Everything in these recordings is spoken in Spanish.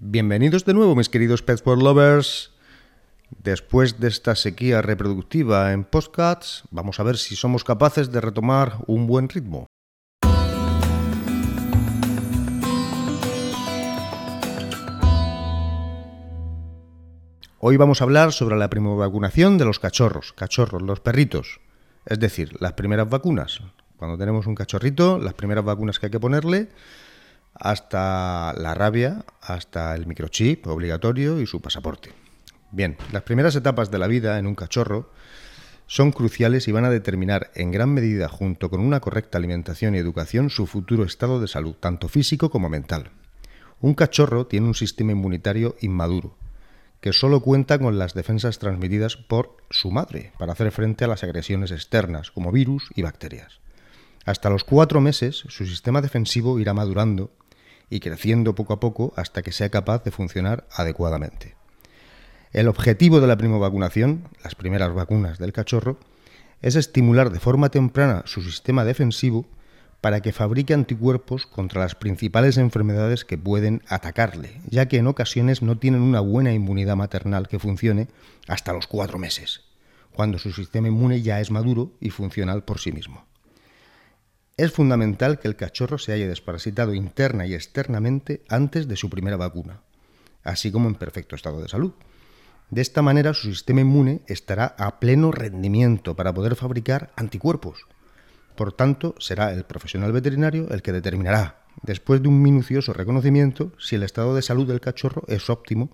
Bienvenidos de nuevo, mis queridos Pet World Lovers. Después de esta sequía reproductiva en podcasts, vamos a ver si somos capaces de retomar un buen ritmo. Hoy vamos a hablar sobre la vacunación de los cachorros, cachorros, los perritos, es decir, las primeras vacunas. Cuando tenemos un cachorrito, las primeras vacunas que hay que ponerle, hasta la rabia, hasta el microchip obligatorio y su pasaporte. Bien, las primeras etapas de la vida en un cachorro son cruciales y van a determinar en gran medida, junto con una correcta alimentación y educación, su futuro estado de salud, tanto físico como mental. Un cachorro tiene un sistema inmunitario inmaduro, que solo cuenta con las defensas transmitidas por su madre para hacer frente a las agresiones externas, como virus y bacterias. Hasta los cuatro meses, su sistema defensivo irá madurando y creciendo poco a poco hasta que sea capaz de funcionar adecuadamente. El objetivo de la vacunación, las primeras vacunas del cachorro, es estimular de forma temprana su sistema defensivo para que fabrique anticuerpos contra las principales enfermedades que pueden atacarle, ya que en ocasiones no tienen una buena inmunidad maternal que funcione hasta los cuatro meses, cuando su sistema inmune ya es maduro y funcional por sí mismo. Es fundamental que el cachorro se haya desparasitado interna y externamente antes de su primera vacuna, así como en perfecto estado de salud. De esta manera su sistema inmune estará a pleno rendimiento para poder fabricar anticuerpos por tanto, será el profesional veterinario el que determinará, después de un minucioso reconocimiento, si el estado de salud del cachorro es óptimo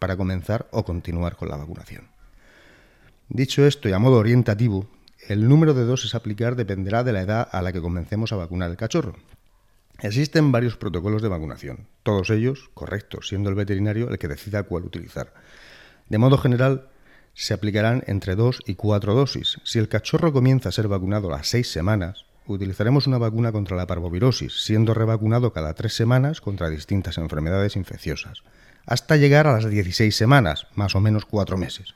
para comenzar o continuar con la vacunación. Dicho esto y a modo orientativo, el número de dosis a aplicar dependerá de la edad a la que comencemos a vacunar el cachorro. Existen varios protocolos de vacunación, todos ellos correctos, siendo el veterinario el que decida cuál utilizar. De modo general, se aplicarán entre 2 y 4 dosis. Si el cachorro comienza a ser vacunado a las 6 semanas, utilizaremos una vacuna contra la parvovirosis, siendo revacunado cada 3 semanas contra distintas enfermedades infecciosas, hasta llegar a las 16 semanas, más o menos 4 meses,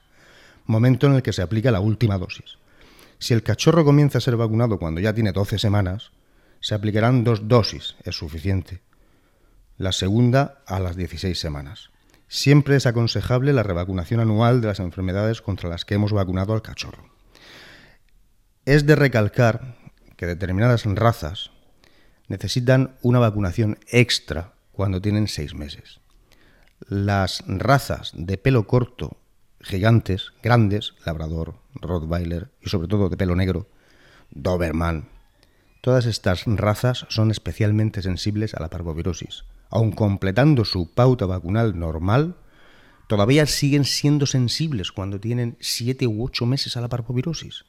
momento en el que se aplica la última dosis. Si el cachorro comienza a ser vacunado cuando ya tiene 12 semanas, se aplicarán dos dosis, es suficiente. La segunda a las 16 semanas. Siempre es aconsejable la revacunación anual de las enfermedades contra las que hemos vacunado al cachorro. Es de recalcar que determinadas razas necesitan una vacunación extra cuando tienen seis meses. Las razas de pelo corto, gigantes, grandes, labrador, rottweiler y sobre todo de pelo negro, doberman, todas estas razas son especialmente sensibles a la parvovirosis aun completando su pauta vacunal normal, todavía siguen siendo sensibles cuando tienen 7 u 8 meses a la parvovirosis.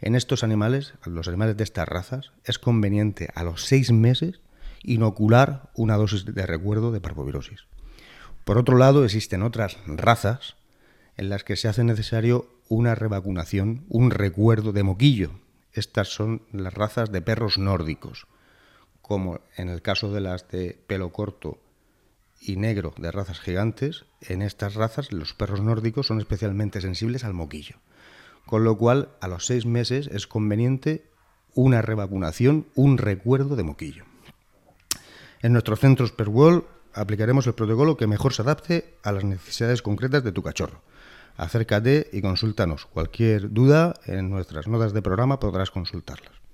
En estos animales, los animales de estas razas, es conveniente a los 6 meses inocular una dosis de recuerdo de parvovirosis. Por otro lado, existen otras razas en las que se hace necesario una revacunación, un recuerdo de moquillo. Estas son las razas de perros nórdicos como en el caso de las de pelo corto y negro de razas gigantes, en estas razas los perros nórdicos son especialmente sensibles al moquillo. Con lo cual, a los seis meses es conveniente una revacunación, un recuerdo de moquillo. En nuestros centros Perwall aplicaremos el protocolo que mejor se adapte a las necesidades concretas de tu cachorro. Acércate y consúltanos. Cualquier duda en nuestras notas de programa podrás consultarlas.